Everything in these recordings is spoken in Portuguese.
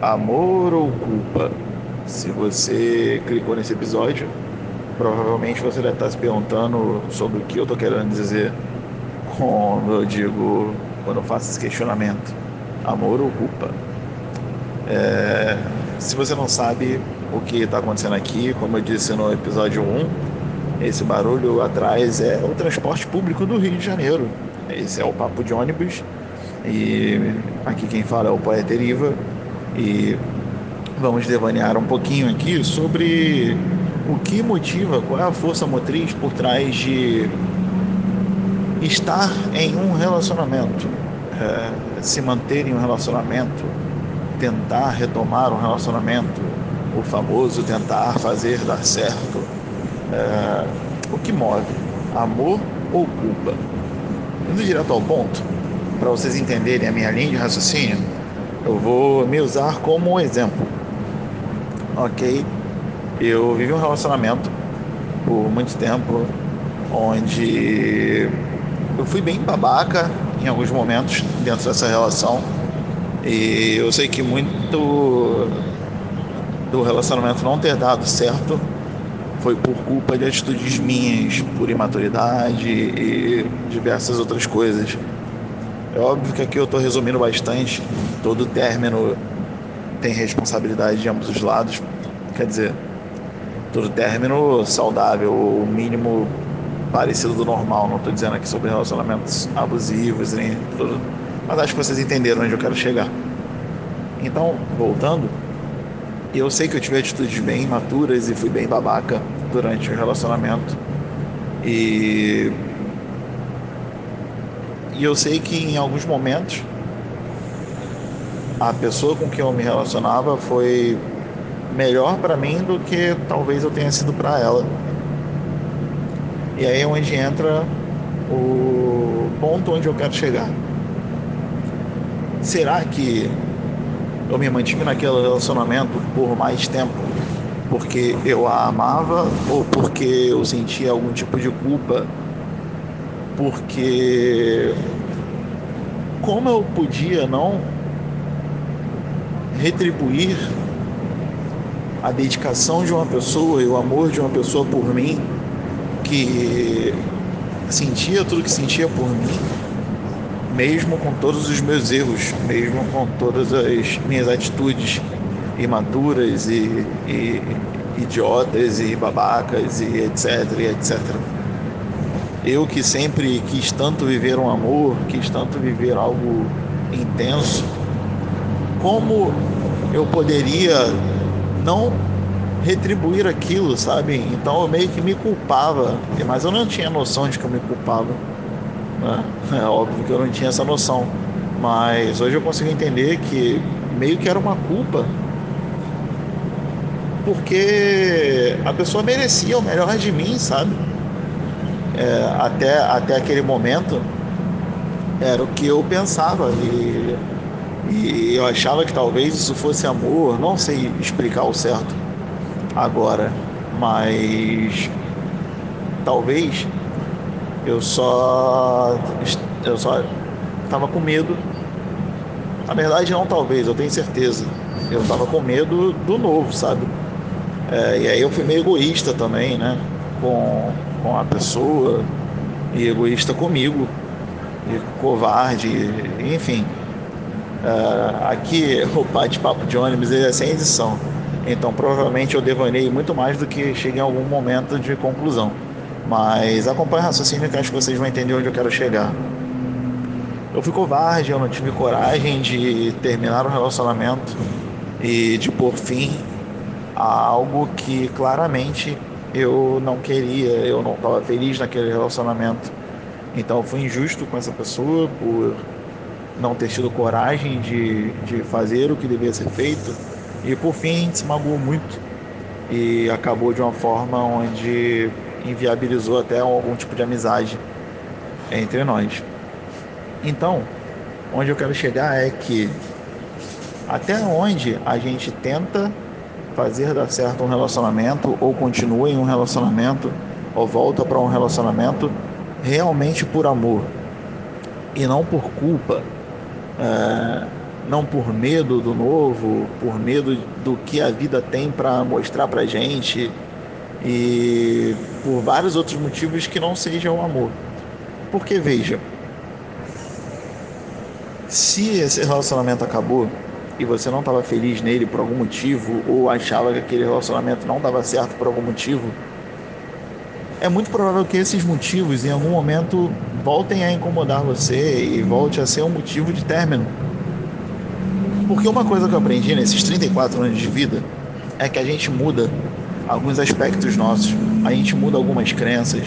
Amor ou culpa? Se você clicou nesse episódio, provavelmente você deve estar se perguntando sobre o que eu estou querendo dizer quando eu digo, quando eu faço esse questionamento: amor ou culpa? É, se você não sabe o que está acontecendo aqui, como eu disse no episódio 1, esse barulho atrás é o transporte público do Rio de Janeiro. Esse é o Papo de Ônibus. E aqui quem fala é o Poeta Eriva. E vamos devanear um pouquinho aqui sobre o que motiva, qual é a força motriz por trás de estar em um relacionamento, é, se manter em um relacionamento, tentar retomar um relacionamento, o famoso tentar fazer dar certo. É, o que move? Amor ou culpa? Indo direto ao ponto, para vocês entenderem a minha linha de raciocínio, eu vou me usar como exemplo. Ok? Eu vivi um relacionamento por muito tempo onde eu fui bem babaca em alguns momentos dentro dessa relação. E eu sei que muito do relacionamento não ter dado certo foi por culpa de atitudes minhas, por imaturidade e diversas outras coisas. É óbvio que aqui eu estou resumindo bastante. Todo término tem responsabilidade de ambos os lados. Quer dizer, todo término saudável, o mínimo parecido do normal. Não estou dizendo aqui sobre relacionamentos abusivos, nem tudo, mas acho que vocês entenderam onde eu quero chegar. Então, voltando, eu sei que eu tive atitudes bem imaturas e fui bem babaca durante o relacionamento. E, e eu sei que em alguns momentos a pessoa com quem eu me relacionava foi melhor para mim do que talvez eu tenha sido para ela. E aí é onde entra o ponto onde eu quero chegar. Será que eu me mantive naquele relacionamento por mais tempo porque eu a amava ou porque eu sentia algum tipo de culpa? Porque como eu podia não retribuir a dedicação de uma pessoa e o amor de uma pessoa por mim, que sentia tudo que sentia por mim, mesmo com todos os meus erros, mesmo com todas as minhas atitudes imaturas e, e idiotas e babacas e etc, e etc. Eu que sempre quis tanto viver um amor, quis tanto viver algo intenso, como eu poderia não retribuir aquilo, sabe? Então eu meio que me culpava, mas eu não tinha noção de que eu me culpava. Né? É óbvio que eu não tinha essa noção, mas hoje eu consigo entender que meio que era uma culpa, porque a pessoa merecia o melhor de mim, sabe? É, até, até aquele momento era o que eu pensava e e eu achava que talvez isso fosse amor, não sei explicar o certo agora, mas talvez eu só eu só estava com medo. Na verdade não talvez, eu tenho certeza. Eu estava com medo do novo, sabe? É, e aí eu fui meio egoísta também, né? Com, com a pessoa e egoísta comigo e covarde, enfim. Uh, aqui o bate-papo de ônibus é sem edição, então provavelmente eu devanei muito mais do que cheguei em algum momento de conclusão. Mas acompanhe o raciocínio que acho que vocês vão entender onde eu quero chegar. Eu fui covarde, eu não tive coragem de terminar o relacionamento e de pôr fim a algo que claramente eu não queria, eu não estava feliz naquele relacionamento. Então fui injusto com essa pessoa por não ter tido coragem de, de fazer o que devia ser feito. E por fim se magoou muito e acabou de uma forma onde inviabilizou até algum tipo de amizade entre nós. Então, onde eu quero chegar é que até onde a gente tenta fazer dar certo um relacionamento ou continua em um relacionamento ou volta para um relacionamento realmente por amor e não por culpa é, não por medo do novo, por medo do que a vida tem para mostrar para gente e por vários outros motivos que não sejam o amor. Porque veja, se esse relacionamento acabou e você não estava feliz nele por algum motivo ou achava que aquele relacionamento não dava certo por algum motivo, é muito provável que esses motivos em algum momento voltem a incomodar você e volte a ser um motivo de término. Porque uma coisa que eu aprendi nesses 34 anos de vida é que a gente muda alguns aspectos nossos, a gente muda algumas crenças,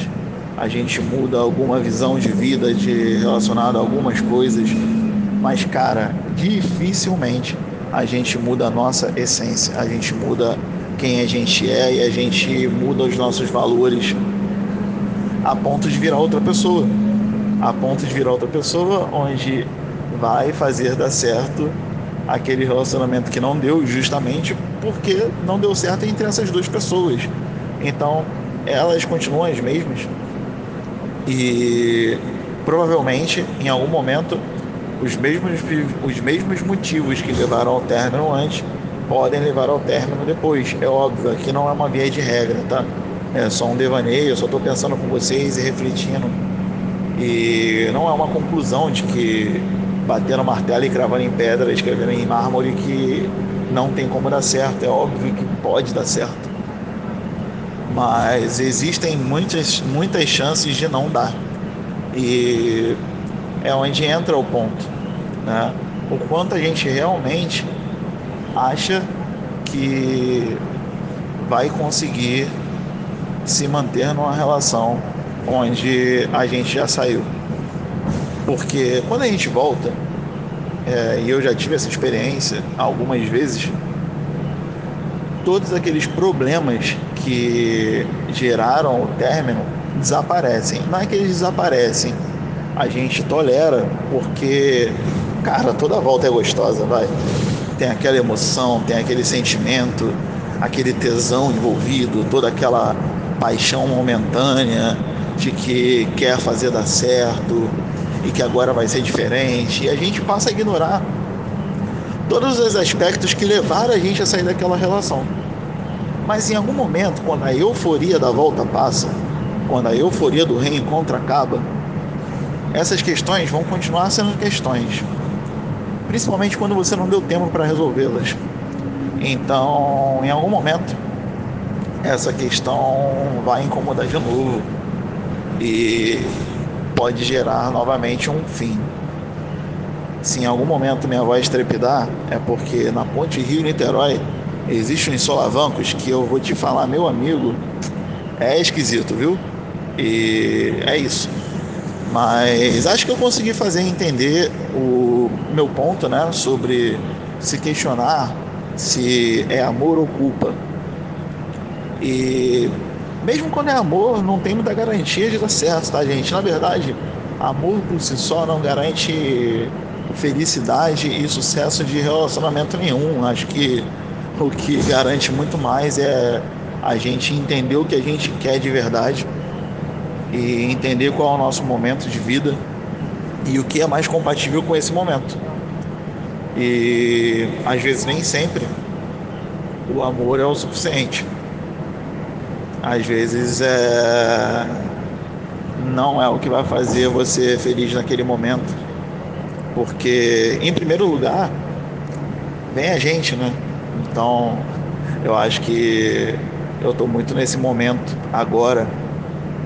a gente muda alguma visão de vida de relacionada a algumas coisas, mas cara, dificilmente a gente muda a nossa essência, a gente muda quem a gente é e a gente muda os nossos valores a ponto de virar outra pessoa, a ponto de virar outra pessoa onde vai fazer dar certo aquele relacionamento que não deu justamente porque não deu certo entre essas duas pessoas. Então, elas continuam as mesmas e provavelmente em algum momento os mesmos, os mesmos motivos que levaram ao término antes podem levar ao término depois. É óbvio, aqui não é uma via de regra, tá? É só um devaneio, eu só estou pensando com vocês e refletindo. E não é uma conclusão de que batendo martelo e cravando em pedra, escrevendo em mármore que não tem como dar certo. É óbvio que pode dar certo. Mas existem muitas, muitas chances de não dar. E é onde entra o ponto. Né? O quanto a gente realmente acha que vai conseguir se manter numa relação onde a gente já saiu. Porque quando a gente volta, é, e eu já tive essa experiência algumas vezes, todos aqueles problemas que geraram o término desaparecem. Não é que eles desaparecem, a gente tolera, porque, cara, toda volta é gostosa, vai. Tem aquela emoção, tem aquele sentimento, aquele tesão envolvido, toda aquela paixão momentânea de que quer fazer dar certo, e que agora vai ser diferente. E a gente passa a ignorar todos os aspectos que levaram a gente a sair daquela relação. Mas em algum momento, quando a euforia da volta passa, quando a euforia do reencontro acaba, essas questões vão continuar sendo questões. Principalmente quando você não deu tempo para resolvê-las. Então, em algum momento, essa questão vai incomodar de novo. E pode gerar novamente um fim. Se em algum momento minha voz trepidar, é porque na ponte Rio-Niterói existem uns solavancos que eu vou te falar, meu amigo, é esquisito, viu? E é isso. Mas acho que eu consegui fazer entender o meu ponto, né, sobre se questionar se é amor ou culpa. E mesmo quando é amor, não tem muita garantia de dar certo, tá, gente? Na verdade, amor por si só não garante felicidade e sucesso de relacionamento nenhum. Acho que o que garante muito mais é a gente entender o que a gente quer de verdade e entender qual é o nosso momento de vida e o que é mais compatível com esse momento. E às vezes nem sempre o amor é o suficiente às vezes é... não é o que vai fazer você feliz naquele momento. Porque, em primeiro lugar, vem a gente, né? Então, eu acho que eu estou muito nesse momento agora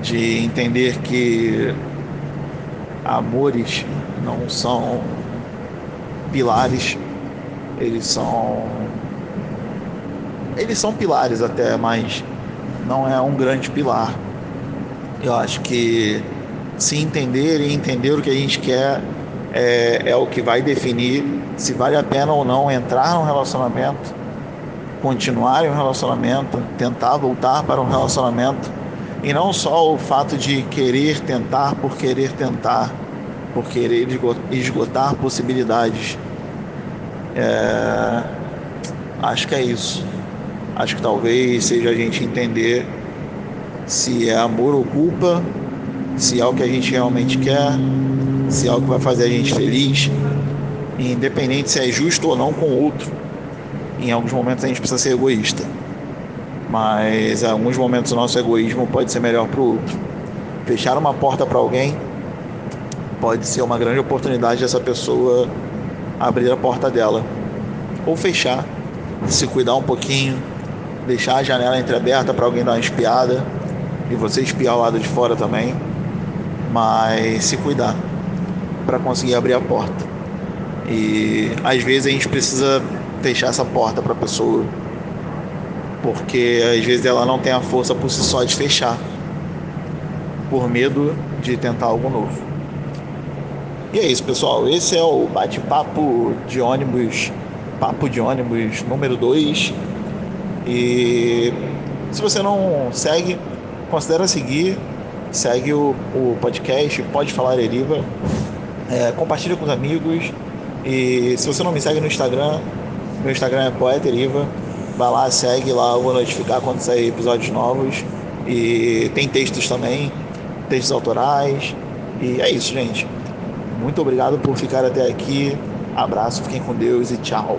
de entender que amores não são pilares, eles são eles são pilares até, mas não é um grande pilar. Eu acho que se entender e entender o que a gente quer é, é o que vai definir se vale a pena ou não entrar num relacionamento, continuar em um relacionamento, tentar voltar para um relacionamento e não só o fato de querer tentar por querer tentar, por querer esgotar possibilidades. É, acho que é isso. Acho que talvez seja a gente entender se é amor ou culpa, se é o que a gente realmente quer, se é o que vai fazer a gente feliz. independente se é justo ou não com o outro. Em alguns momentos a gente precisa ser egoísta, mas em alguns momentos o nosso egoísmo pode ser melhor para o outro. Fechar uma porta para alguém pode ser uma grande oportunidade dessa pessoa abrir a porta dela ou fechar, se cuidar um pouquinho, deixar a janela entreaberta para alguém dar uma espiada e você espiar o lado de fora também, mas se cuidar para conseguir abrir a porta. E às vezes a gente precisa fechar essa porta para a pessoa, porque às vezes ela não tem a força por si só de fechar, por medo de tentar algo novo. E é isso, pessoal. Esse é o bate-papo de ônibus, papo de ônibus número 2. E se você não segue, considera seguir, segue o, o podcast, pode falar Eriva, é, compartilha com os amigos. E se você não me segue no Instagram, meu Instagram é Poeta Eriva. Vai lá, segue lá, eu vou notificar quando sair episódios novos. E tem textos também, textos autorais. E é isso, gente. Muito obrigado por ficar até aqui. Abraço, fiquem com Deus e tchau.